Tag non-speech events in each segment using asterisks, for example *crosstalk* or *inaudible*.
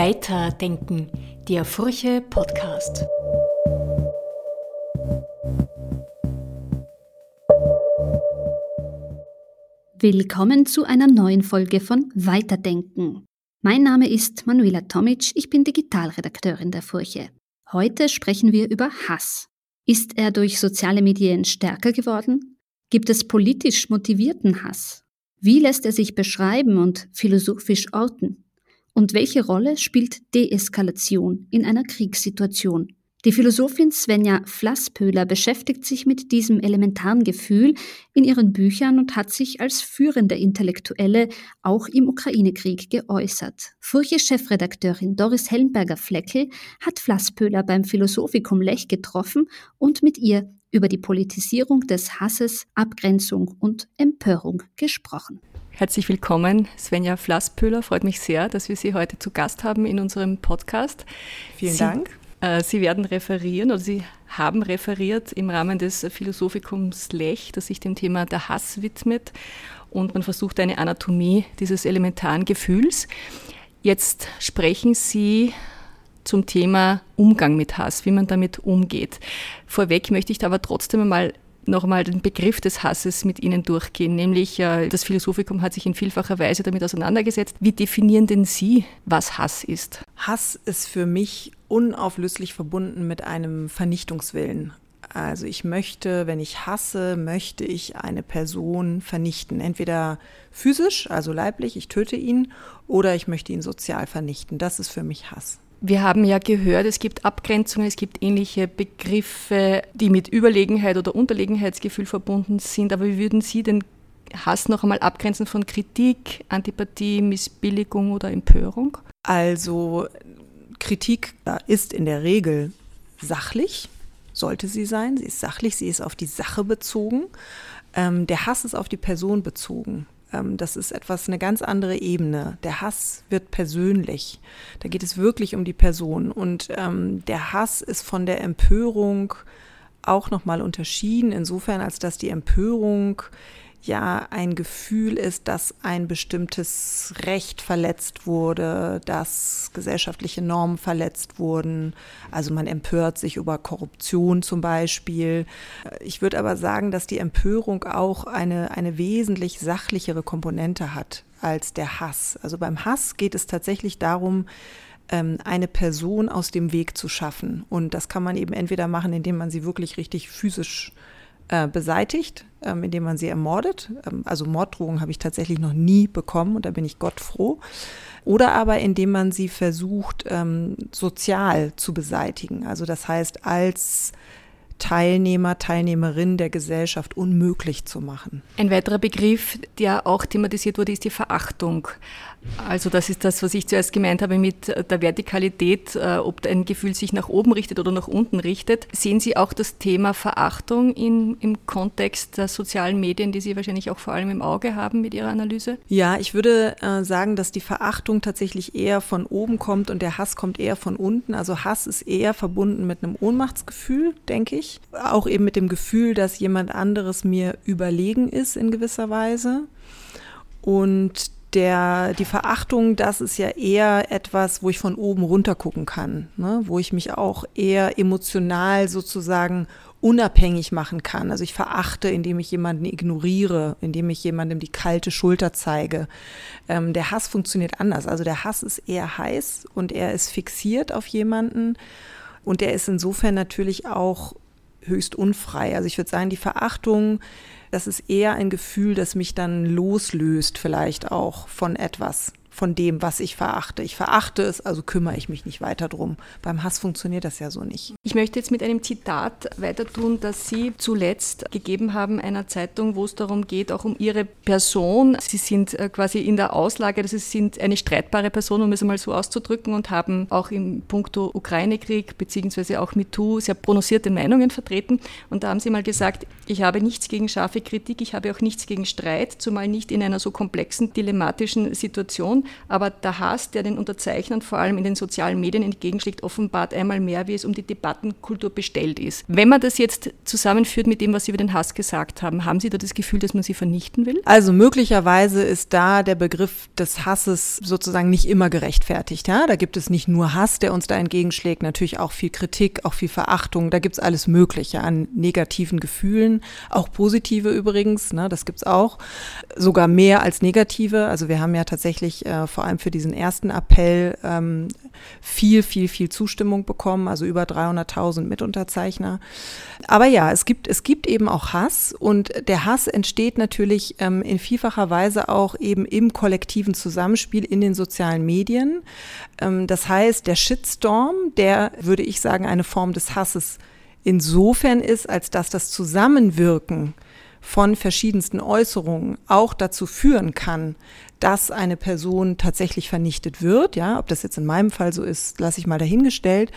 Weiterdenken, der Furche Podcast. Willkommen zu einer neuen Folge von Weiterdenken. Mein Name ist Manuela Tomic, ich bin Digitalredakteurin der Furche. Heute sprechen wir über Hass. Ist er durch soziale Medien stärker geworden? Gibt es politisch motivierten Hass? Wie lässt er sich beschreiben und philosophisch orten? Und welche Rolle spielt Deeskalation in einer Kriegssituation? Die Philosophin Svenja Flasspöhler beschäftigt sich mit diesem elementaren Gefühl in ihren Büchern und hat sich als führende Intellektuelle auch im Ukraine-Krieg geäußert. Furche-Chefredakteurin Doris Helmberger-Fleckel hat Flasspöhler beim Philosophikum Lech getroffen und mit ihr über die Politisierung des Hasses, Abgrenzung und Empörung gesprochen. Herzlich willkommen, Svenja Flasspöhler. Freut mich sehr, dass wir Sie heute zu Gast haben in unserem Podcast. Vielen Sie, Dank. Äh, Sie werden referieren oder Sie haben referiert im Rahmen des Philosophikums Lech, das sich dem Thema der Hass widmet. Und man versucht eine Anatomie dieses elementaren Gefühls. Jetzt sprechen Sie zum Thema Umgang mit Hass, wie man damit umgeht. Vorweg möchte ich aber trotzdem einmal nochmal den Begriff des Hasses mit Ihnen durchgehen, nämlich äh, das Philosophikum hat sich in vielfacher Weise damit auseinandergesetzt. Wie definieren denn Sie, was Hass ist? Hass ist für mich unauflöslich verbunden mit einem Vernichtungswillen. Also ich möchte, wenn ich hasse, möchte ich eine Person vernichten. Entweder physisch, also leiblich, ich töte ihn, oder ich möchte ihn sozial vernichten. Das ist für mich Hass. Wir haben ja gehört, es gibt Abgrenzungen, es gibt ähnliche Begriffe, die mit Überlegenheit oder Unterlegenheitsgefühl verbunden sind. Aber wie würden Sie den Hass noch einmal abgrenzen von Kritik, Antipathie, Missbilligung oder Empörung? Also Kritik ist in der Regel sachlich, sollte sie sein. Sie ist sachlich, sie ist auf die Sache bezogen. Ähm, der Hass ist auf die Person bezogen. Ähm, das ist etwas, eine ganz andere Ebene. Der Hass wird persönlich. Da geht es wirklich um die Person. Und ähm, der Hass ist von der Empörung auch nochmal unterschieden, insofern, als dass die Empörung ja ein Gefühl ist, dass ein bestimmtes Recht verletzt wurde, dass gesellschaftliche Normen verletzt wurden. Also man empört sich über Korruption zum Beispiel. Ich würde aber sagen, dass die Empörung auch eine, eine wesentlich sachlichere Komponente hat als der Hass. Also beim Hass geht es tatsächlich darum, ähm, eine Person aus dem Weg zu schaffen. Und das kann man eben entweder machen, indem man sie wirklich richtig physisch äh, beseitigt, ähm, indem man sie ermordet. Ähm, also Morddrohungen habe ich tatsächlich noch nie bekommen und da bin ich Gott froh. Oder aber indem man sie versucht, ähm, sozial zu beseitigen. Also das heißt, als Teilnehmer, Teilnehmerin der Gesellschaft unmöglich zu machen. Ein weiterer Begriff, der auch thematisiert wurde, ist die Verachtung. Also das ist das, was ich zuerst gemeint habe mit der Vertikalität, äh, ob ein Gefühl sich nach oben richtet oder nach unten richtet. Sehen Sie auch das Thema Verachtung in, im Kontext der sozialen Medien, die Sie wahrscheinlich auch vor allem im Auge haben mit Ihrer Analyse? Ja, ich würde äh, sagen, dass die Verachtung tatsächlich eher von oben kommt und der Hass kommt eher von unten. Also Hass ist eher verbunden mit einem Ohnmachtsgefühl, denke ich. Auch eben mit dem Gefühl, dass jemand anderes mir überlegen ist in gewisser Weise. Und der, die Verachtung, das ist ja eher etwas, wo ich von oben runter gucken kann, ne? wo ich mich auch eher emotional sozusagen unabhängig machen kann. Also ich verachte, indem ich jemanden ignoriere, indem ich jemandem die kalte Schulter zeige. Ähm, der Hass funktioniert anders. Also der Hass ist eher heiß und er ist fixiert auf jemanden und er ist insofern natürlich auch höchst unfrei. Also ich würde sagen, die Verachtung das ist eher ein Gefühl, das mich dann loslöst, vielleicht auch von etwas von dem, was ich verachte. Ich verachte es, also kümmere ich mich nicht weiter drum. Beim Hass funktioniert das ja so nicht. Ich möchte jetzt mit einem Zitat weiter tun, das Sie zuletzt gegeben haben einer Zeitung, wo es darum geht, auch um Ihre Person. Sie sind äh, quasi in der Auslage, dass Sie sind eine streitbare Person, um es einmal so auszudrücken, und haben auch im Punkto Ukraine-Krieg beziehungsweise auch MeToo sehr prononcierte Meinungen vertreten. Und da haben Sie mal gesagt, ich habe nichts gegen scharfe Kritik, ich habe auch nichts gegen Streit, zumal nicht in einer so komplexen, dilemmatischen Situation. Aber der Hass, der den Unterzeichnern vor allem in den sozialen Medien entgegenschlägt, offenbart einmal mehr, wie es um die Debattenkultur bestellt ist. Wenn man das jetzt zusammenführt mit dem, was Sie über den Hass gesagt haben, haben Sie da das Gefühl, dass man sie vernichten will? Also möglicherweise ist da der Begriff des Hasses sozusagen nicht immer gerechtfertigt. Ja? Da gibt es nicht nur Hass, der uns da entgegenschlägt, natürlich auch viel Kritik, auch viel Verachtung. Da gibt es alles Mögliche an negativen Gefühlen, auch positive übrigens, ne? das gibt es auch, sogar mehr als negative. Also wir haben ja tatsächlich äh, vor allem für diesen ersten Appell ähm, viel, viel, viel Zustimmung bekommen, also über 300.000 Mitunterzeichner. Aber ja, es gibt, es gibt eben auch Hass und der Hass entsteht natürlich ähm, in vielfacher Weise auch eben im kollektiven Zusammenspiel in den sozialen Medien. Ähm, das heißt, der Shitstorm, der, würde ich sagen, eine Form des Hasses insofern ist, als dass das Zusammenwirken von verschiedensten Äußerungen auch dazu führen kann, dass eine Person tatsächlich vernichtet wird. Ja, ob das jetzt in meinem Fall so ist, lasse ich mal dahingestellt.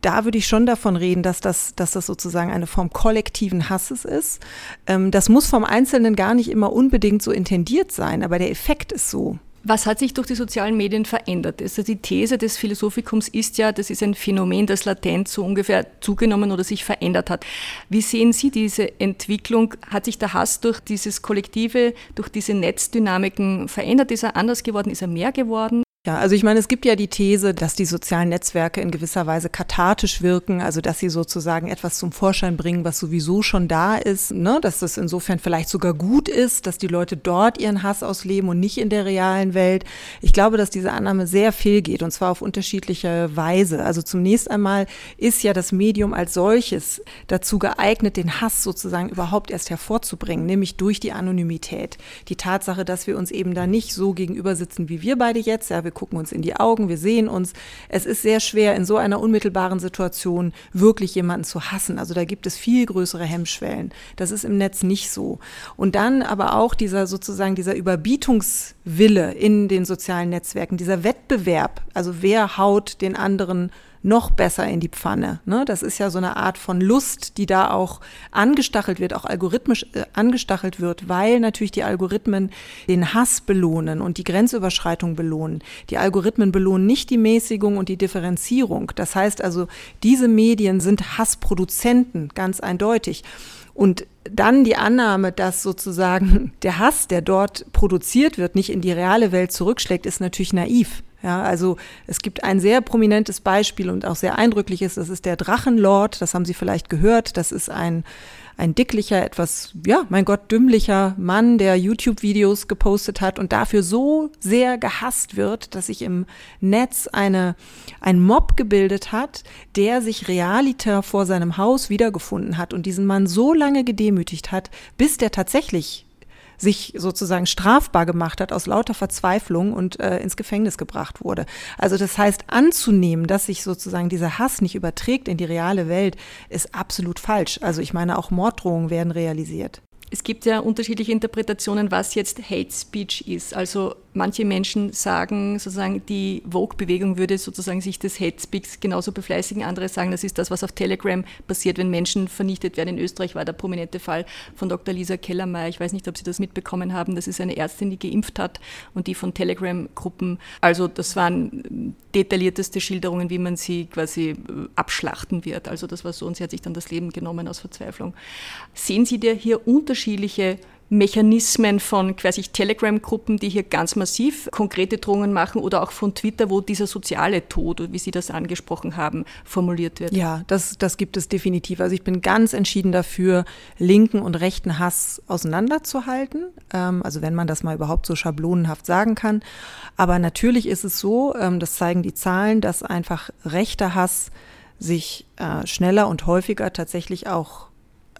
Da würde ich schon davon reden, dass das, dass das sozusagen eine Form kollektiven Hasses ist. Ähm, das muss vom Einzelnen gar nicht immer unbedingt so intendiert sein, aber der Effekt ist so. Was hat sich durch die sozialen Medien verändert? Also die These des Philosophikums ist ja, das ist ein Phänomen, das latent so ungefähr zugenommen oder sich verändert hat. Wie sehen Sie diese Entwicklung? Hat sich der Hass durch dieses Kollektive, durch diese Netzdynamiken verändert? Ist er anders geworden? Ist er mehr geworden? Ja, also ich meine, es gibt ja die These, dass die sozialen Netzwerke in gewisser Weise kathartisch wirken, also dass sie sozusagen etwas zum Vorschein bringen, was sowieso schon da ist, ne? dass das insofern vielleicht sogar gut ist, dass die Leute dort ihren Hass ausleben und nicht in der realen Welt. Ich glaube, dass diese Annahme sehr fehlgeht und zwar auf unterschiedliche Weise. Also zunächst einmal ist ja das Medium als solches dazu geeignet, den Hass sozusagen überhaupt erst hervorzubringen, nämlich durch die Anonymität. Die Tatsache, dass wir uns eben da nicht so gegenüber sitzen wie wir beide jetzt, ja, wir gucken uns in die Augen, wir sehen uns. Es ist sehr schwer, in so einer unmittelbaren Situation wirklich jemanden zu hassen. Also da gibt es viel größere Hemmschwellen. Das ist im Netz nicht so. Und dann aber auch dieser sozusagen dieser Überbietungswille in den sozialen Netzwerken, dieser Wettbewerb. Also wer haut den anderen noch besser in die Pfanne. Ne? Das ist ja so eine Art von Lust, die da auch angestachelt wird, auch algorithmisch äh, angestachelt wird, weil natürlich die Algorithmen den Hass belohnen und die Grenzüberschreitung belohnen. Die Algorithmen belohnen nicht die Mäßigung und die Differenzierung. Das heißt also, diese Medien sind Hassproduzenten, ganz eindeutig. Und dann die Annahme, dass sozusagen der Hass, der dort produziert wird, nicht in die reale Welt zurückschlägt, ist natürlich naiv. Ja, also es gibt ein sehr prominentes Beispiel und auch sehr eindrückliches, das ist der Drachenlord, das haben Sie vielleicht gehört, das ist ein, ein dicklicher, etwas, ja, mein Gott, dümmlicher Mann, der YouTube-Videos gepostet hat und dafür so sehr gehasst wird, dass sich im Netz eine, ein Mob gebildet hat, der sich realiter vor seinem Haus wiedergefunden hat und diesen Mann so lange gedemütigt hat, bis der tatsächlich sich sozusagen strafbar gemacht hat aus lauter Verzweiflung und äh, ins Gefängnis gebracht wurde. Also das heißt, anzunehmen, dass sich sozusagen dieser Hass nicht überträgt in die reale Welt, ist absolut falsch. Also ich meine, auch Morddrohungen werden realisiert. Es gibt ja unterschiedliche Interpretationen, was jetzt Hate Speech ist. Also manche Menschen sagen sozusagen, die Vogue-Bewegung würde sozusagen sich des Hate Speaks genauso befleißigen. Andere sagen, das ist das, was auf Telegram passiert, wenn Menschen vernichtet werden. In Österreich war der prominente Fall von Dr. Lisa Kellermeier. Ich weiß nicht, ob Sie das mitbekommen haben. Das ist eine Ärztin, die geimpft hat und die von Telegram-Gruppen. Also das waren detaillierteste Schilderungen, wie man sie quasi äh, abschlachten wird. Also das war so und sie hat sich dann das Leben genommen aus Verzweiflung. Sehen Sie da hier unterschiedliche Mechanismen von quasi Telegram-Gruppen, die hier ganz massiv konkrete Drohungen machen oder auch von Twitter, wo dieser soziale Tod, wie Sie das angesprochen haben, formuliert wird. Ja, das, das gibt es definitiv. Also ich bin ganz entschieden dafür, linken und rechten Hass auseinanderzuhalten. Ähm, also wenn man das mal überhaupt so schablonenhaft sagen kann. Aber natürlich ist es so, ähm, das zeigen die Zahlen, dass einfach rechter Hass sich äh, schneller und häufiger tatsächlich auch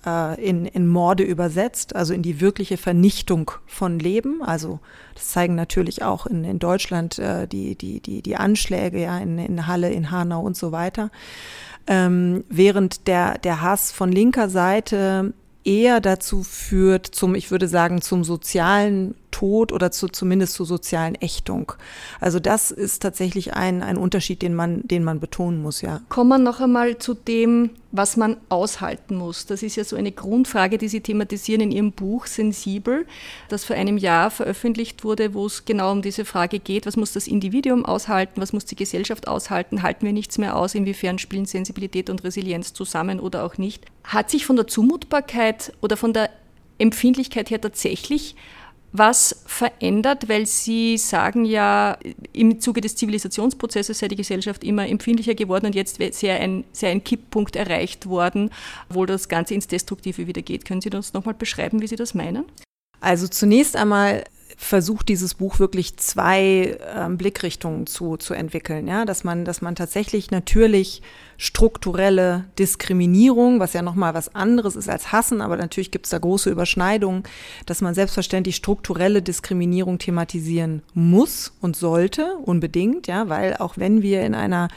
äh, in, in Morde übersetzt, also in die wirkliche Vernichtung von Leben. Also das zeigen natürlich auch in, in Deutschland äh, die, die, die, die Anschläge ja, in, in Halle, in Hanau und so weiter. Ähm, während der, der Hass von linker Seite eher dazu führt, zum, ich würde sagen, zum sozialen Tod oder zu, zumindest zur sozialen Ächtung. Also das ist tatsächlich ein, ein Unterschied, den man, den man betonen muss, ja. Kommen wir noch einmal zu dem, was man aushalten muss. Das ist ja so eine Grundfrage, die Sie thematisieren in Ihrem Buch Sensibel, das vor einem Jahr veröffentlicht wurde, wo es genau um diese Frage geht, was muss das Individuum aushalten, was muss die Gesellschaft aushalten, halten wir nichts mehr aus, inwiefern spielen Sensibilität und Resilienz zusammen oder auch nicht. Hat sich von der Zumutbarkeit oder von der Empfindlichkeit her tatsächlich was verändert, weil Sie sagen ja, im Zuge des Zivilisationsprozesses sei die Gesellschaft immer empfindlicher geworden und jetzt sei ein, sei ein Kipppunkt erreicht worden, wo das Ganze ins Destruktive wieder geht. Können Sie uns nochmal beschreiben, wie Sie das meinen? Also zunächst einmal versucht dieses Buch wirklich zwei ähm, Blickrichtungen zu, zu entwickeln, ja, dass man, dass man tatsächlich natürlich strukturelle Diskriminierung, was ja nochmal was anderes ist als Hassen, aber natürlich gibt es da große Überschneidungen, dass man selbstverständlich strukturelle Diskriminierung thematisieren muss und sollte, unbedingt, ja, weil auch wenn wir in einer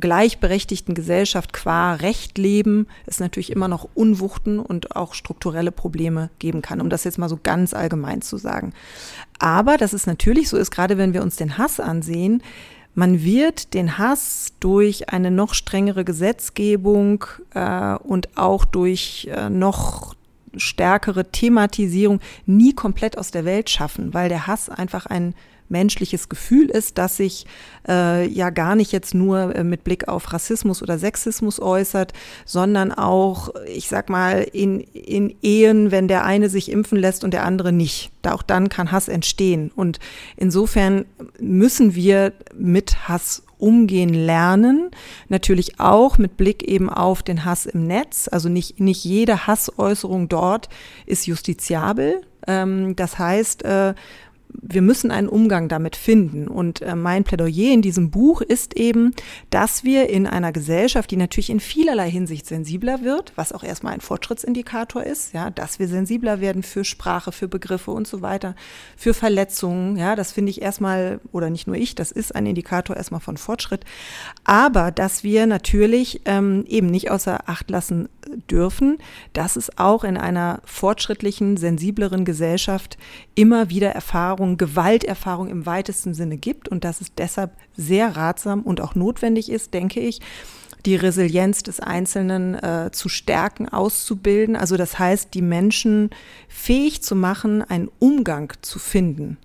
gleichberechtigten Gesellschaft qua Recht leben, es natürlich immer noch Unwuchten und auch strukturelle Probleme geben kann, um das jetzt mal so ganz allgemein zu sagen. Aber dass es natürlich so ist, gerade wenn wir uns den Hass ansehen, man wird den Hass durch eine noch strengere Gesetzgebung äh, und auch durch äh, noch stärkere Thematisierung nie komplett aus der Welt schaffen, weil der Hass einfach ein menschliches Gefühl ist, das sich äh, ja gar nicht jetzt nur äh, mit Blick auf Rassismus oder Sexismus äußert, sondern auch, ich sag mal, in, in Ehen, wenn der eine sich impfen lässt und der andere nicht. Da auch dann kann Hass entstehen. Und insofern müssen wir mit Hass umgehen lernen. Natürlich auch mit Blick eben auf den Hass im Netz. Also nicht, nicht jede Hassäußerung dort ist justiziabel. Ähm, das heißt, äh, wir müssen einen Umgang damit finden. Und äh, mein Plädoyer in diesem Buch ist eben, dass wir in einer Gesellschaft, die natürlich in vielerlei Hinsicht sensibler wird, was auch erstmal ein Fortschrittsindikator ist, ja, dass wir sensibler werden für Sprache, für Begriffe und so weiter, für Verletzungen, ja, das finde ich erstmal, oder nicht nur ich, das ist ein Indikator erstmal von Fortschritt, aber dass wir natürlich ähm, eben nicht außer Acht lassen dürfen, dass es auch in einer fortschrittlichen, sensibleren Gesellschaft immer wieder Erfahrungen, Gewalterfahrung im weitesten Sinne gibt und dass es deshalb sehr ratsam und auch notwendig ist, denke ich, die Resilienz des Einzelnen äh, zu stärken, auszubilden. Also das heißt, die Menschen fähig zu machen, einen Umgang zu finden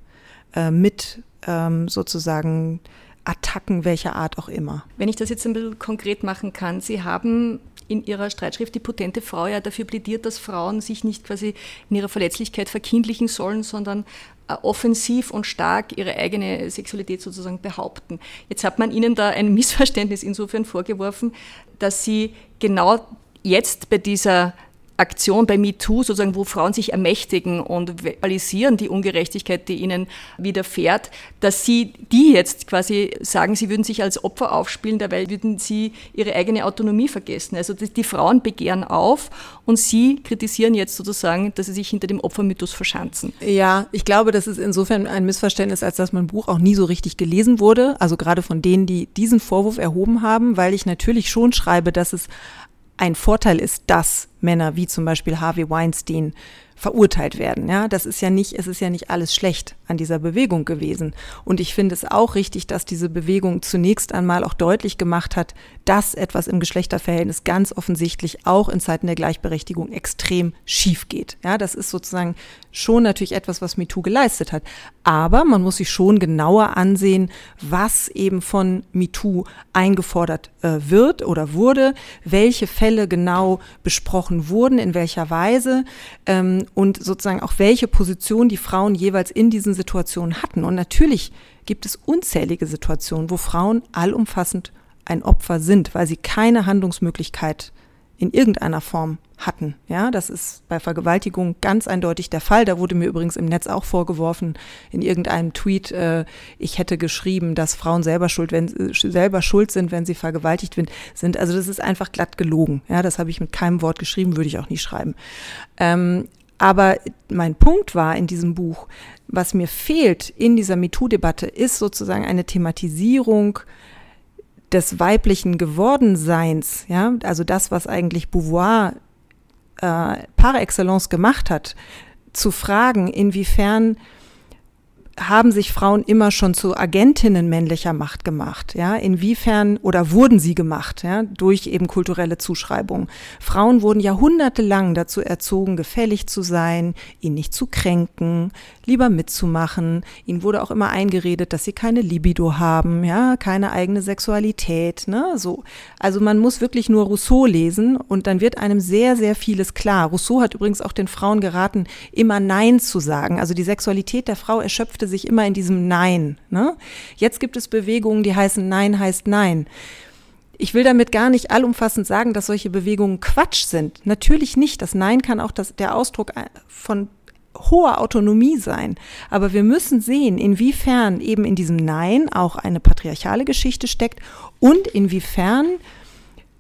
äh, mit ähm, sozusagen Attacken welcher Art auch immer. Wenn ich das jetzt ein bisschen konkret machen kann, Sie haben in ihrer Streitschrift Die potente Frau ja dafür plädiert, dass Frauen sich nicht quasi in ihrer Verletzlichkeit verkindlichen sollen, sondern äh, offensiv und stark ihre eigene Sexualität sozusagen behaupten. Jetzt hat man ihnen da ein *laughs* Missverständnis insofern vorgeworfen, dass sie genau jetzt bei dieser Aktion bei MeToo, sozusagen, wo Frauen sich ermächtigen und verbalisieren die Ungerechtigkeit, die ihnen widerfährt, dass sie die jetzt quasi sagen, sie würden sich als Opfer aufspielen, dabei würden sie ihre eigene Autonomie vergessen. Also die, Frauen begehren auf und sie kritisieren jetzt sozusagen, dass sie sich hinter dem Opfermythos verschanzen. Ja, ich glaube, das ist insofern ein Missverständnis, als dass mein Buch auch nie so richtig gelesen wurde. Also gerade von denen, die diesen Vorwurf erhoben haben, weil ich natürlich schon schreibe, dass es ein Vorteil ist, dass Männer wie zum Beispiel Harvey Weinstein verurteilt werden. Ja, das ist ja nicht, es ist ja nicht alles schlecht an dieser Bewegung gewesen. Und ich finde es auch richtig, dass diese Bewegung zunächst einmal auch deutlich gemacht hat, dass etwas im Geschlechterverhältnis ganz offensichtlich auch in Zeiten der Gleichberechtigung extrem schief geht. Ja, das ist sozusagen schon natürlich etwas, was MeToo geleistet hat. Aber man muss sich schon genauer ansehen, was eben von MeToo eingefordert äh, wird oder wurde, welche Fälle genau besprochen wurden, in welcher Weise ähm, und sozusagen auch welche Position die Frauen jeweils in diesen Situationen hatten. Und natürlich gibt es unzählige Situationen, wo Frauen allumfassend ein Opfer sind, weil sie keine Handlungsmöglichkeit in irgendeiner Form hatten. Ja, das ist bei Vergewaltigung ganz eindeutig der Fall. Da wurde mir übrigens im Netz auch vorgeworfen, in irgendeinem Tweet, äh, ich hätte geschrieben, dass Frauen selber schuld, wenn, äh, selber schuld sind, wenn sie vergewaltigt sind. Also das ist einfach glatt gelogen. Ja, das habe ich mit keinem Wort geschrieben, würde ich auch nie schreiben. Ähm, aber mein Punkt war in diesem Buch, was mir fehlt in dieser MeToo-Debatte, ist sozusagen eine Thematisierung des weiblichen Gewordenseins, ja, also das, was eigentlich Beauvoir äh, par excellence gemacht hat, zu fragen, inwiefern haben sich Frauen immer schon zu Agentinnen männlicher Macht gemacht? Ja, inwiefern oder wurden sie gemacht? Ja, durch eben kulturelle Zuschreibungen. Frauen wurden jahrhundertelang dazu erzogen, gefällig zu sein, ihn nicht zu kränken, lieber mitzumachen. Ihnen wurde auch immer eingeredet, dass sie keine Libido haben, ja, keine eigene Sexualität, ne, so. Also man muss wirklich nur Rousseau lesen und dann wird einem sehr, sehr vieles klar. Rousseau hat übrigens auch den Frauen geraten, immer Nein zu sagen. Also die Sexualität der Frau erschöpfte sich immer in diesem Nein. Ne? Jetzt gibt es Bewegungen, die heißen Nein heißt Nein. Ich will damit gar nicht allumfassend sagen, dass solche Bewegungen Quatsch sind. Natürlich nicht. Das Nein kann auch das, der Ausdruck von hoher Autonomie sein. Aber wir müssen sehen, inwiefern eben in diesem Nein auch eine patriarchale Geschichte steckt und inwiefern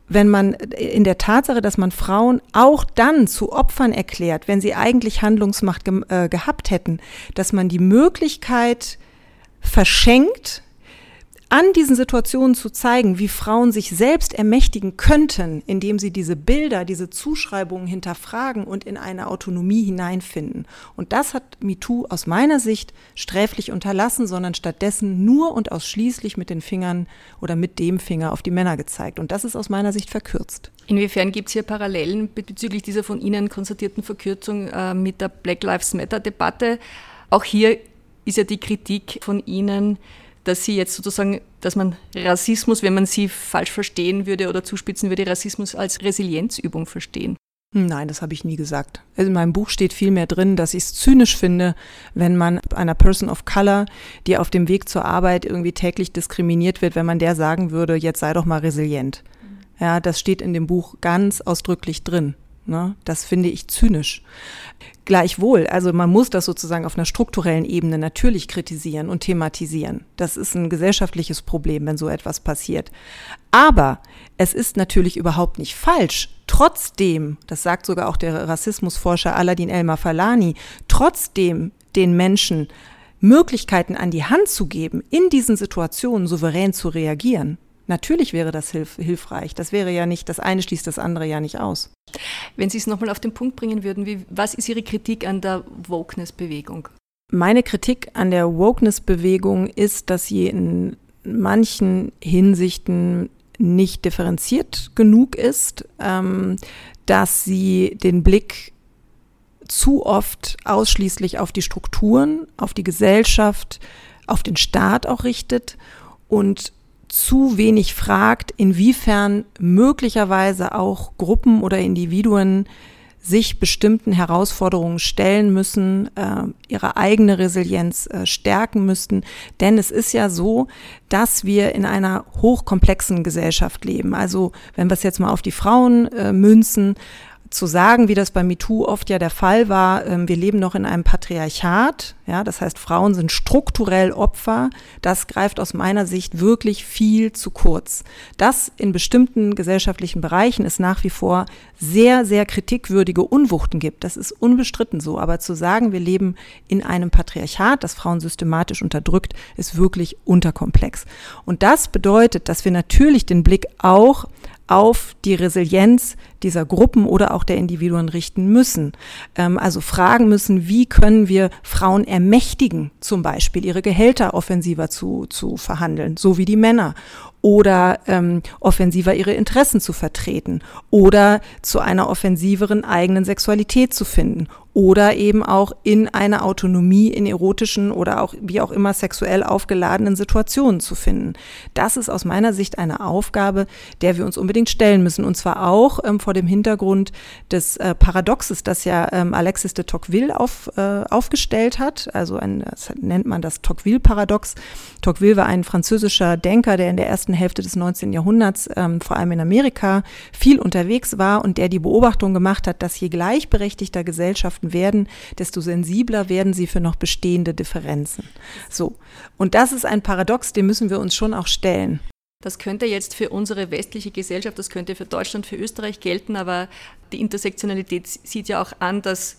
wenn man in der Tatsache, dass man Frauen auch dann zu Opfern erklärt, wenn sie eigentlich Handlungsmacht ge äh, gehabt hätten, dass man die Möglichkeit verschenkt, an diesen Situationen zu zeigen, wie Frauen sich selbst ermächtigen könnten, indem sie diese Bilder, diese Zuschreibungen hinterfragen und in eine Autonomie hineinfinden. Und das hat MeToo aus meiner Sicht sträflich unterlassen, sondern stattdessen nur und ausschließlich mit den Fingern oder mit dem Finger auf die Männer gezeigt. Und das ist aus meiner Sicht verkürzt. Inwiefern gibt es hier Parallelen bezüglich dieser von Ihnen konstatierten Verkürzung äh, mit der Black Lives Matter-Debatte? Auch hier ist ja die Kritik von Ihnen, dass sie jetzt sozusagen, dass man Rassismus, wenn man sie falsch verstehen würde oder zuspitzen würde, Rassismus als Resilienzübung verstehen. Nein, das habe ich nie gesagt. Also in meinem Buch steht viel mehr drin, dass ich es zynisch finde, wenn man einer Person of Color, die auf dem Weg zur Arbeit irgendwie täglich diskriminiert wird, wenn man der sagen würde, jetzt sei doch mal resilient. Ja, das steht in dem Buch ganz ausdrücklich drin. Ne? Das finde ich zynisch. Gleichwohl, also man muss das sozusagen auf einer strukturellen Ebene natürlich kritisieren und thematisieren. Das ist ein gesellschaftliches Problem, wenn so etwas passiert. Aber es ist natürlich überhaupt nicht falsch, trotzdem, das sagt sogar auch der Rassismusforscher Aladin Elmar Falani, trotzdem den Menschen Möglichkeiten an die Hand zu geben, in diesen Situationen souverän zu reagieren. Natürlich wäre das hilf hilfreich. Das wäre ja nicht, das eine schließt das andere ja nicht aus. Wenn Sie es nochmal auf den Punkt bringen würden, wie, was ist Ihre Kritik an der Wokeness-Bewegung? Meine Kritik an der Wokeness-Bewegung ist, dass sie in manchen Hinsichten nicht differenziert genug ist, ähm, dass sie den Blick zu oft ausschließlich auf die Strukturen, auf die Gesellschaft, auf den Staat auch richtet und zu wenig fragt, inwiefern möglicherweise auch Gruppen oder Individuen sich bestimmten Herausforderungen stellen müssen, äh, ihre eigene Resilienz äh, stärken müssten. Denn es ist ja so, dass wir in einer hochkomplexen Gesellschaft leben. Also wenn wir es jetzt mal auf die Frauen äh, münzen, zu sagen, wie das bei MeToo oft ja der Fall war, ähm, wir leben noch in einem Patriarchat, ja, das heißt, Frauen sind strukturell Opfer, das greift aus meiner Sicht wirklich viel zu kurz. Das in bestimmten gesellschaftlichen Bereichen ist nach wie vor sehr, sehr kritikwürdige Unwuchten gibt. Das ist unbestritten so. Aber zu sagen, wir leben in einem Patriarchat, das Frauen systematisch unterdrückt, ist wirklich unterkomplex. Und das bedeutet, dass wir natürlich den Blick auch auf die Resilienz dieser Gruppen oder auch der Individuen richten müssen. Ähm, also fragen müssen, wie können wir Frauen ermächtigen, zum Beispiel ihre Gehälter offensiver zu, zu verhandeln, so wie die Männer oder ähm, offensiver ihre Interessen zu vertreten oder zu einer offensiveren eigenen Sexualität zu finden oder eben auch in einer Autonomie in erotischen oder auch wie auch immer sexuell aufgeladenen Situationen zu finden. Das ist aus meiner Sicht eine Aufgabe, der wir uns unbedingt stellen müssen und zwar auch ähm, vor dem Hintergrund des äh, Paradoxes, das ja ähm, Alexis de Tocqueville auf, äh, aufgestellt hat. Also ein, das nennt man das Tocqueville-Paradox. Tocqueville war ein französischer Denker, der in der ersten Hälfte des 19. Jahrhunderts ähm, vor allem in Amerika viel unterwegs war und der die Beobachtung gemacht hat, dass je gleichberechtigter Gesellschaften Gesellschaften werden, desto sensibler werden sie für noch bestehende Differenzen. So. Und das ist ein Paradox, dem müssen wir uns schon auch stellen. Das könnte jetzt für unsere westliche Gesellschaft, das könnte für Deutschland, für Österreich gelten, aber die Intersektionalität sieht ja auch an, dass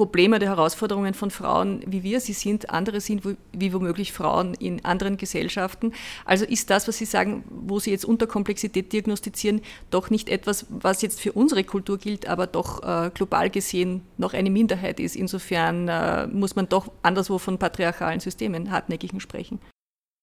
Probleme oder Herausforderungen von Frauen, wie wir sie sind, andere sind wie womöglich Frauen in anderen Gesellschaften. Also ist das, was Sie sagen, wo Sie jetzt Unterkomplexität diagnostizieren, doch nicht etwas, was jetzt für unsere Kultur gilt, aber doch äh, global gesehen noch eine Minderheit ist. Insofern äh, muss man doch anderswo von patriarchalen Systemen, hartnäckigen sprechen.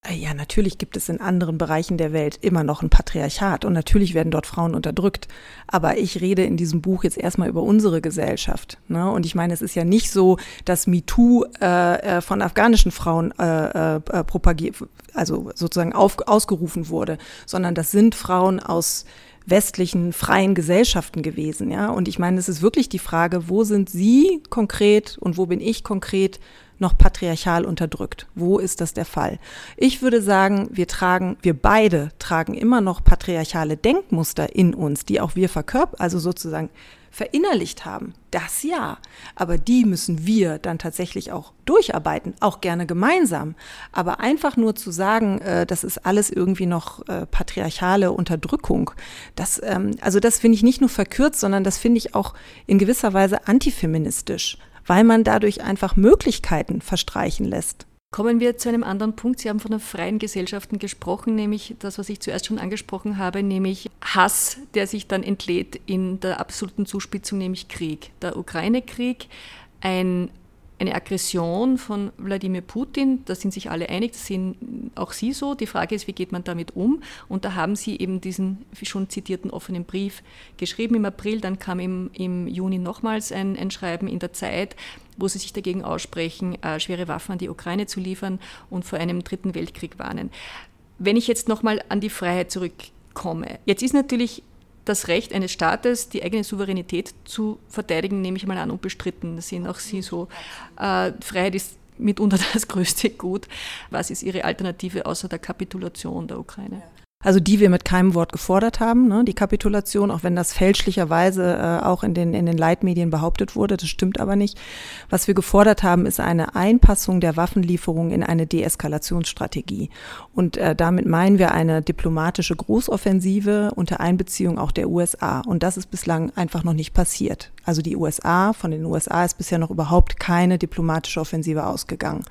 Äh, ja, natürlich gibt es in anderen Bereichen der Welt immer noch ein Patriarchat und natürlich werden dort Frauen unterdrückt. Aber ich rede in diesem Buch jetzt erstmal über unsere Gesellschaft. Ne? Und ich meine, es ist ja nicht so, dass MeToo äh, äh von afghanischen Frauen äh, äh, propagiert, also sozusagen auf, ausgerufen wurde, sondern das sind Frauen aus westlichen freien Gesellschaften gewesen, ja. Und ich meine, es ist wirklich die Frage, wo sind Sie konkret und wo bin ich konkret noch patriarchal unterdrückt? Wo ist das der Fall? Ich würde sagen, wir tragen, wir beide tragen immer noch patriarchale Denkmuster in uns, die auch wir verkörpern, also sozusagen verinnerlicht haben. Das ja. Aber die müssen wir dann tatsächlich auch durcharbeiten, auch gerne gemeinsam. Aber einfach nur zu sagen, äh, das ist alles irgendwie noch äh, patriarchale Unterdrückung, das, ähm, also das finde ich nicht nur verkürzt, sondern das finde ich auch in gewisser Weise antifeministisch weil man dadurch einfach Möglichkeiten verstreichen lässt. Kommen wir zu einem anderen Punkt. Sie haben von den freien Gesellschaften gesprochen, nämlich das, was ich zuerst schon angesprochen habe, nämlich Hass, der sich dann entlädt in der absoluten Zuspitzung, nämlich Krieg. Der Ukraine-Krieg, ein eine Aggression von Wladimir Putin, da sind sich alle einig, das sehen auch Sie so. Die Frage ist, wie geht man damit um? Und da haben Sie eben diesen schon zitierten offenen Brief geschrieben im April, dann kam im, im Juni nochmals ein, ein Schreiben in der Zeit, wo Sie sich dagegen aussprechen, äh, schwere Waffen an die Ukraine zu liefern und vor einem dritten Weltkrieg warnen. Wenn ich jetzt nochmal an die Freiheit zurückkomme, jetzt ist natürlich das Recht eines Staates, die eigene Souveränität zu verteidigen, nehme ich mal an, unbestritten. Das sehen auch Sie so. Äh, Freiheit ist mitunter *laughs* das größte Gut. Was ist Ihre Alternative außer der Kapitulation der Ukraine? Also die wir mit keinem Wort gefordert haben, ne, die Kapitulation, auch wenn das fälschlicherweise äh, auch in den, in den Leitmedien behauptet wurde, das stimmt aber nicht. Was wir gefordert haben, ist eine Einpassung der Waffenlieferung in eine Deeskalationsstrategie. Und äh, damit meinen wir eine diplomatische Großoffensive unter Einbeziehung auch der USA. Und das ist bislang einfach noch nicht passiert. Also die USA, von den USA ist bisher noch überhaupt keine diplomatische Offensive ausgegangen.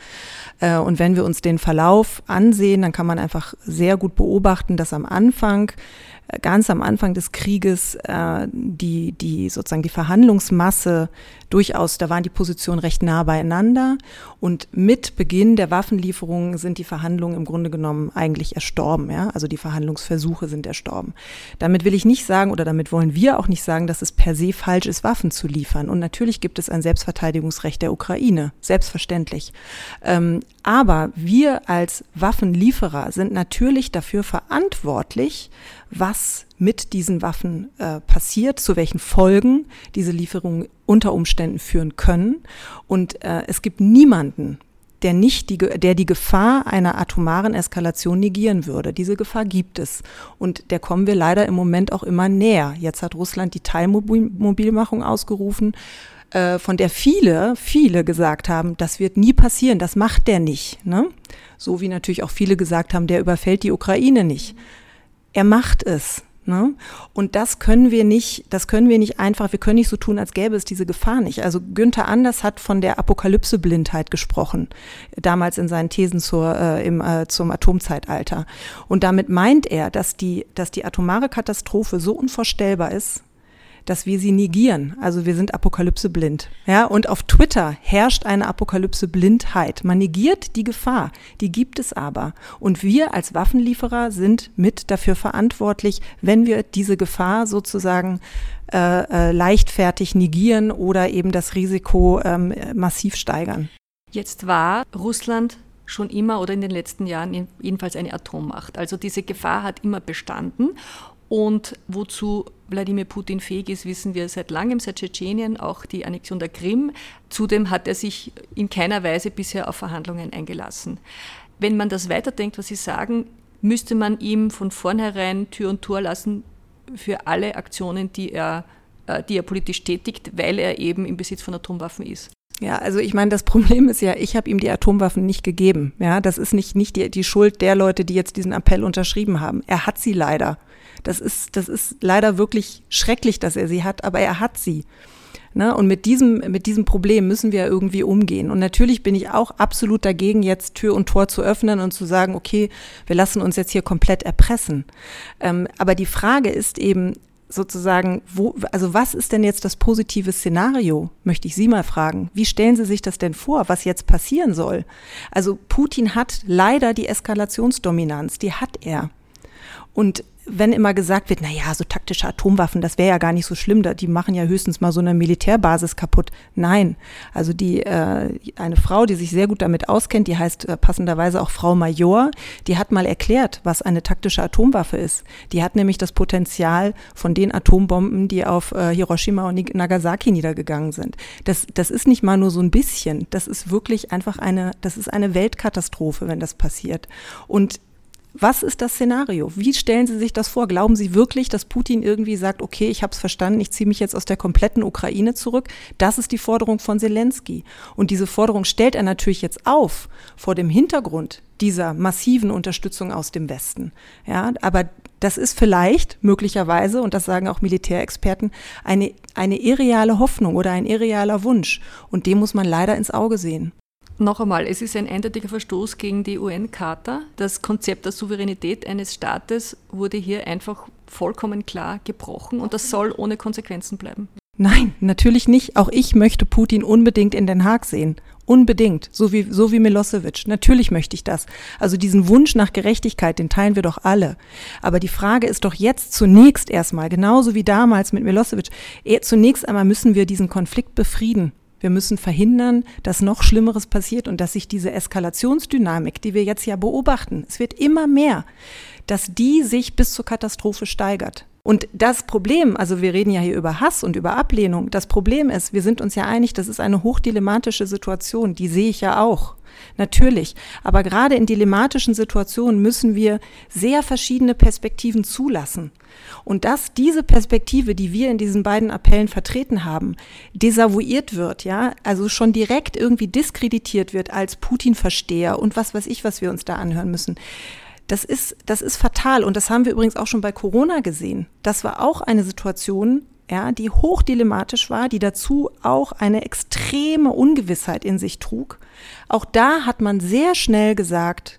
Äh, und wenn wir uns den Verlauf ansehen, dann kann man einfach sehr gut beobachten, dass am Anfang ganz am Anfang des Krieges äh, die, die sozusagen die Verhandlungsmasse durchaus, da waren die Positionen recht nah beieinander und mit Beginn der Waffenlieferungen sind die Verhandlungen im Grunde genommen eigentlich erstorben, ja, also die Verhandlungsversuche sind erstorben. Damit will ich nicht sagen oder damit wollen wir auch nicht sagen, dass es per se falsch ist, Waffen zu liefern. Und natürlich gibt es ein Selbstverteidigungsrecht der Ukraine, selbstverständlich. Ähm, aber wir als Waffenlieferer sind natürlich dafür verantwortlich, was mit diesen Waffen äh, passiert, zu welchen Folgen diese Lieferungen unter Umständen führen können. Und äh, es gibt niemanden, der nicht die, der die Gefahr einer atomaren Eskalation negieren würde. Diese Gefahr gibt es. Und der kommen wir leider im Moment auch immer näher. Jetzt hat Russland die Teilmobilmachung ausgerufen, äh, von der viele, viele gesagt haben, das wird nie passieren, das macht der nicht. Ne? So wie natürlich auch viele gesagt haben, der überfällt die Ukraine nicht er macht es. Ne? Und das können wir nicht, das können wir nicht einfach, wir können nicht so tun, als gäbe es diese Gefahr nicht. Also Günther Anders hat von der Apokalypse-Blindheit gesprochen, damals in seinen Thesen zur, äh, im, äh, zum Atomzeitalter. Und damit meint er, dass die, dass die atomare Katastrophe so unvorstellbar ist, dass wir sie negieren. Also wir sind Apokalypse blind. Ja, und auf Twitter herrscht eine Apokalypse Blindheit. Man negiert die Gefahr, die gibt es aber. Und wir als Waffenlieferer sind mit dafür verantwortlich, wenn wir diese Gefahr sozusagen äh, äh, leichtfertig negieren oder eben das Risiko ähm, massiv steigern. Jetzt war Russland schon immer oder in den letzten Jahren jedenfalls eine Atommacht. Also diese Gefahr hat immer bestanden. Und wozu Wladimir Putin fähig ist, wissen wir seit langem, seit Tschetschenien, auch die Annexion der Krim. Zudem hat er sich in keiner Weise bisher auf Verhandlungen eingelassen. Wenn man das weiterdenkt, was Sie sagen, müsste man ihm von vornherein Tür und Tor lassen für alle Aktionen, die er, äh, die er politisch tätigt, weil er eben im Besitz von Atomwaffen ist. Ja, also ich meine, das Problem ist ja, ich habe ihm die Atomwaffen nicht gegeben. Ja, das ist nicht, nicht die, die Schuld der Leute, die jetzt diesen Appell unterschrieben haben. Er hat sie leider. Das ist, das ist leider wirklich schrecklich, dass er sie hat, aber er hat sie. Ne? Und mit diesem, mit diesem Problem müssen wir irgendwie umgehen. Und natürlich bin ich auch absolut dagegen, jetzt Tür und Tor zu öffnen und zu sagen, okay, wir lassen uns jetzt hier komplett erpressen. Ähm, aber die Frage ist eben, sozusagen, wo, also was ist denn jetzt das positive Szenario, möchte ich Sie mal fragen. Wie stellen Sie sich das denn vor, was jetzt passieren soll? Also Putin hat leider die Eskalationsdominanz, die hat er. Und wenn immer gesagt wird, na ja, so taktische Atomwaffen, das wäre ja gar nicht so schlimm, die machen ja höchstens mal so eine Militärbasis kaputt. Nein, also die äh, eine Frau, die sich sehr gut damit auskennt, die heißt äh, passenderweise auch Frau Major, die hat mal erklärt, was eine taktische Atomwaffe ist. Die hat nämlich das Potenzial von den Atombomben, die auf äh, Hiroshima und Nagasaki niedergegangen sind. Das das ist nicht mal nur so ein bisschen, das ist wirklich einfach eine das ist eine Weltkatastrophe, wenn das passiert. Und was ist das Szenario? Wie stellen Sie sich das vor? Glauben Sie wirklich, dass Putin irgendwie sagt, okay, ich habe es verstanden, ich ziehe mich jetzt aus der kompletten Ukraine zurück? Das ist die Forderung von Zelensky. Und diese Forderung stellt er natürlich jetzt auf vor dem Hintergrund dieser massiven Unterstützung aus dem Westen. Ja, aber das ist vielleicht möglicherweise, und das sagen auch Militärexperten, eine, eine irreale Hoffnung oder ein irrealer Wunsch. Und dem muss man leider ins Auge sehen. Noch einmal, es ist ein eindeutiger Verstoß gegen die UN-Charta. Das Konzept der Souveränität eines Staates wurde hier einfach vollkommen klar gebrochen und das soll ohne Konsequenzen bleiben. Nein, natürlich nicht. Auch ich möchte Putin unbedingt in Den Haag sehen. Unbedingt. So wie, so wie Milosevic. Natürlich möchte ich das. Also diesen Wunsch nach Gerechtigkeit, den teilen wir doch alle. Aber die Frage ist doch jetzt zunächst erstmal, genauso wie damals mit Milosevic, eh, zunächst einmal müssen wir diesen Konflikt befrieden. Wir müssen verhindern, dass noch Schlimmeres passiert und dass sich diese Eskalationsdynamik, die wir jetzt ja beobachten, es wird immer mehr, dass die sich bis zur Katastrophe steigert. Und das Problem, also wir reden ja hier über Hass und über Ablehnung, das Problem ist, wir sind uns ja einig, das ist eine hochdilemmatische Situation, die sehe ich ja auch. Natürlich. Aber gerade in dilematischen Situationen müssen wir sehr verschiedene Perspektiven zulassen. Und dass diese Perspektive, die wir in diesen beiden Appellen vertreten haben, desavouiert wird, ja, also schon direkt irgendwie diskreditiert wird als Putin-Versteher und was weiß ich, was wir uns da anhören müssen. Das ist, das ist fatal. Und das haben wir übrigens auch schon bei Corona gesehen. Das war auch eine Situation, ja, die hochdilematisch war, die dazu auch eine extreme Ungewissheit in sich trug. Auch da hat man sehr schnell gesagt,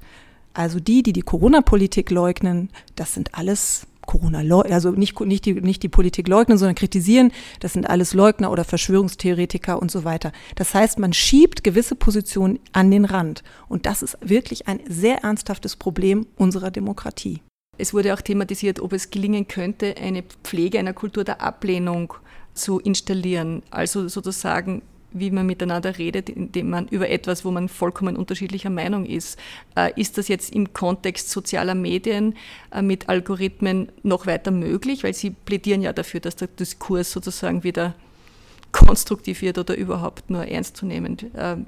also die, die die Corona-Politik leugnen, das sind alles Corona, also nicht, nicht, die, nicht die Politik leugnen, sondern kritisieren, das sind alles Leugner oder Verschwörungstheoretiker und so weiter. Das heißt, man schiebt gewisse Positionen an den Rand. Und das ist wirklich ein sehr ernsthaftes Problem unserer Demokratie. Es wurde auch thematisiert, ob es gelingen könnte, eine Pflege einer Kultur der Ablehnung zu installieren. Also sozusagen wie man miteinander redet, indem man über etwas, wo man vollkommen unterschiedlicher Meinung ist. Äh, ist das jetzt im Kontext sozialer Medien äh, mit Algorithmen noch weiter möglich? Weil Sie plädieren ja dafür, dass der Diskurs sozusagen wieder konstruktiv wird oder überhaupt nur ernstzunehmend. Ähm,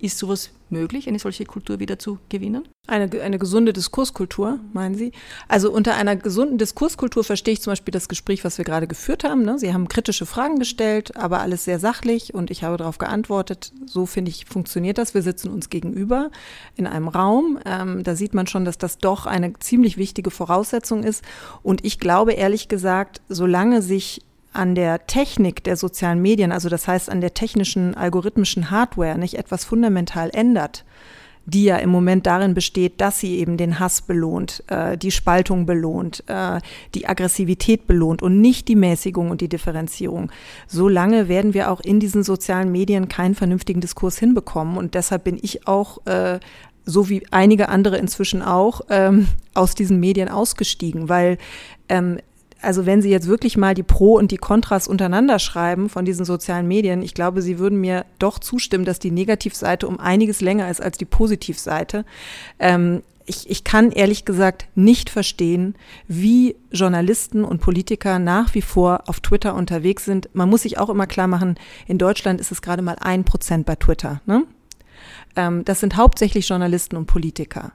ist sowas möglich, eine solche Kultur wieder zu gewinnen? Eine, eine gesunde Diskurskultur, meinen Sie? Also unter einer gesunden Diskurskultur verstehe ich zum Beispiel das Gespräch, was wir gerade geführt haben. Ne? Sie haben kritische Fragen gestellt, aber alles sehr sachlich und ich habe darauf geantwortet. So finde ich, funktioniert das. Wir sitzen uns gegenüber in einem Raum. Ähm, da sieht man schon, dass das doch eine ziemlich wichtige Voraussetzung ist. Und ich glaube ehrlich gesagt, solange sich an der Technik der sozialen Medien, also das heißt an der technischen, algorithmischen Hardware nicht etwas fundamental ändert, die ja im Moment darin besteht, dass sie eben den Hass belohnt, äh, die Spaltung belohnt, äh, die Aggressivität belohnt und nicht die Mäßigung und die Differenzierung. Solange werden wir auch in diesen sozialen Medien keinen vernünftigen Diskurs hinbekommen. Und deshalb bin ich auch äh, so wie einige andere inzwischen auch, ähm, aus diesen Medien ausgestiegen, weil ähm, also wenn Sie jetzt wirklich mal die Pro und die Kontras untereinander schreiben von diesen sozialen Medien, ich glaube, Sie würden mir doch zustimmen, dass die Negativseite um einiges länger ist als die Positivseite. Ähm, ich, ich kann ehrlich gesagt nicht verstehen, wie Journalisten und Politiker nach wie vor auf Twitter unterwegs sind. Man muss sich auch immer klar machen, in Deutschland ist es gerade mal ein Prozent bei Twitter. Ne? Ähm, das sind hauptsächlich Journalisten und Politiker.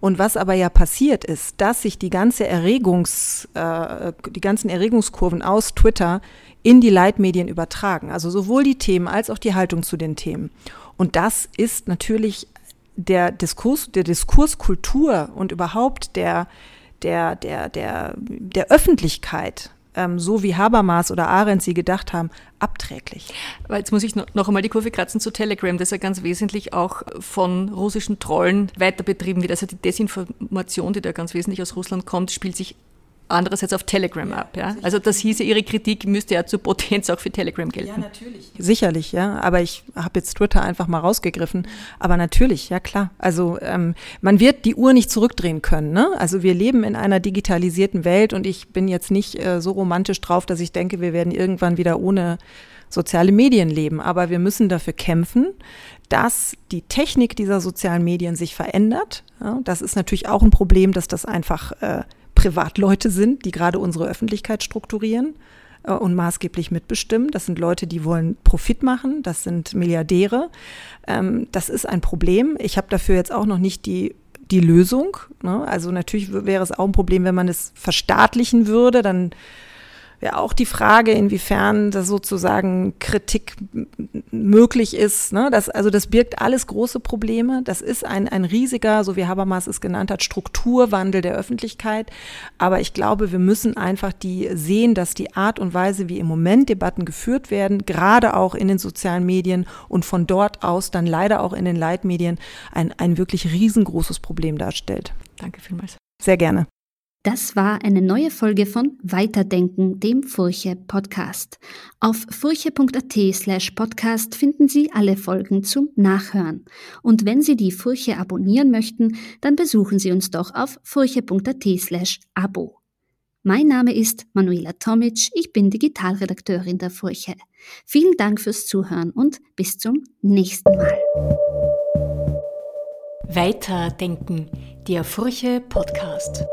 Und was aber ja passiert ist, dass sich die ganze Erregungs, äh, die ganzen Erregungskurven aus Twitter in die Leitmedien übertragen. Also sowohl die Themen als auch die Haltung zu den Themen. Und das ist natürlich der Diskurs, der Diskurskultur und überhaupt der, der, der, der, der Öffentlichkeit ähm, so wie Habermas oder Arendt sie gedacht haben, abträglich. Aber jetzt muss ich noch einmal die Kurve kratzen zu Telegram, das ja ganz wesentlich auch von russischen Trollen weiter betrieben wird. Also die Desinformation, die da ganz wesentlich aus Russland kommt, spielt sich andererseits auf Telegram ab. Ja? Also das hieße, Ihre Kritik müsste ja zur Potenz auch für Telegram gelten. Ja, natürlich. Sicherlich, ja. Aber ich habe jetzt Twitter einfach mal rausgegriffen. Aber natürlich, ja klar. Also ähm, man wird die Uhr nicht zurückdrehen können. Ne? Also wir leben in einer digitalisierten Welt und ich bin jetzt nicht äh, so romantisch drauf, dass ich denke, wir werden irgendwann wieder ohne soziale Medien leben. Aber wir müssen dafür kämpfen, dass die Technik dieser sozialen Medien sich verändert. Ja, das ist natürlich auch ein Problem, dass das einfach äh, Privatleute sind, die gerade unsere Öffentlichkeit strukturieren äh, und maßgeblich mitbestimmen. Das sind Leute, die wollen Profit machen, das sind Milliardäre. Ähm, das ist ein Problem. Ich habe dafür jetzt auch noch nicht die die Lösung. Ne? Also natürlich wäre es auch ein Problem, wenn man es verstaatlichen würde, dann wäre auch die Frage, inwiefern das sozusagen Kritik möglich ist. Ne? Das, also das birgt alles große Probleme. Das ist ein, ein riesiger, so wie Habermas es genannt hat, Strukturwandel der Öffentlichkeit. Aber ich glaube, wir müssen einfach die sehen, dass die Art und Weise, wie im Moment Debatten geführt werden, gerade auch in den sozialen Medien und von dort aus dann leider auch in den Leitmedien, ein, ein wirklich riesengroßes Problem darstellt. Danke vielmals. Sehr gerne. Das war eine neue Folge von Weiterdenken, dem Furche Podcast. Auf furche.at slash podcast finden Sie alle Folgen zum Nachhören. Und wenn Sie die Furche abonnieren möchten, dann besuchen Sie uns doch auf furche.at slash abo. Mein Name ist Manuela Tomic, ich bin Digitalredakteurin der Furche. Vielen Dank fürs Zuhören und bis zum nächsten Mal. Weiterdenken, der Furche Podcast.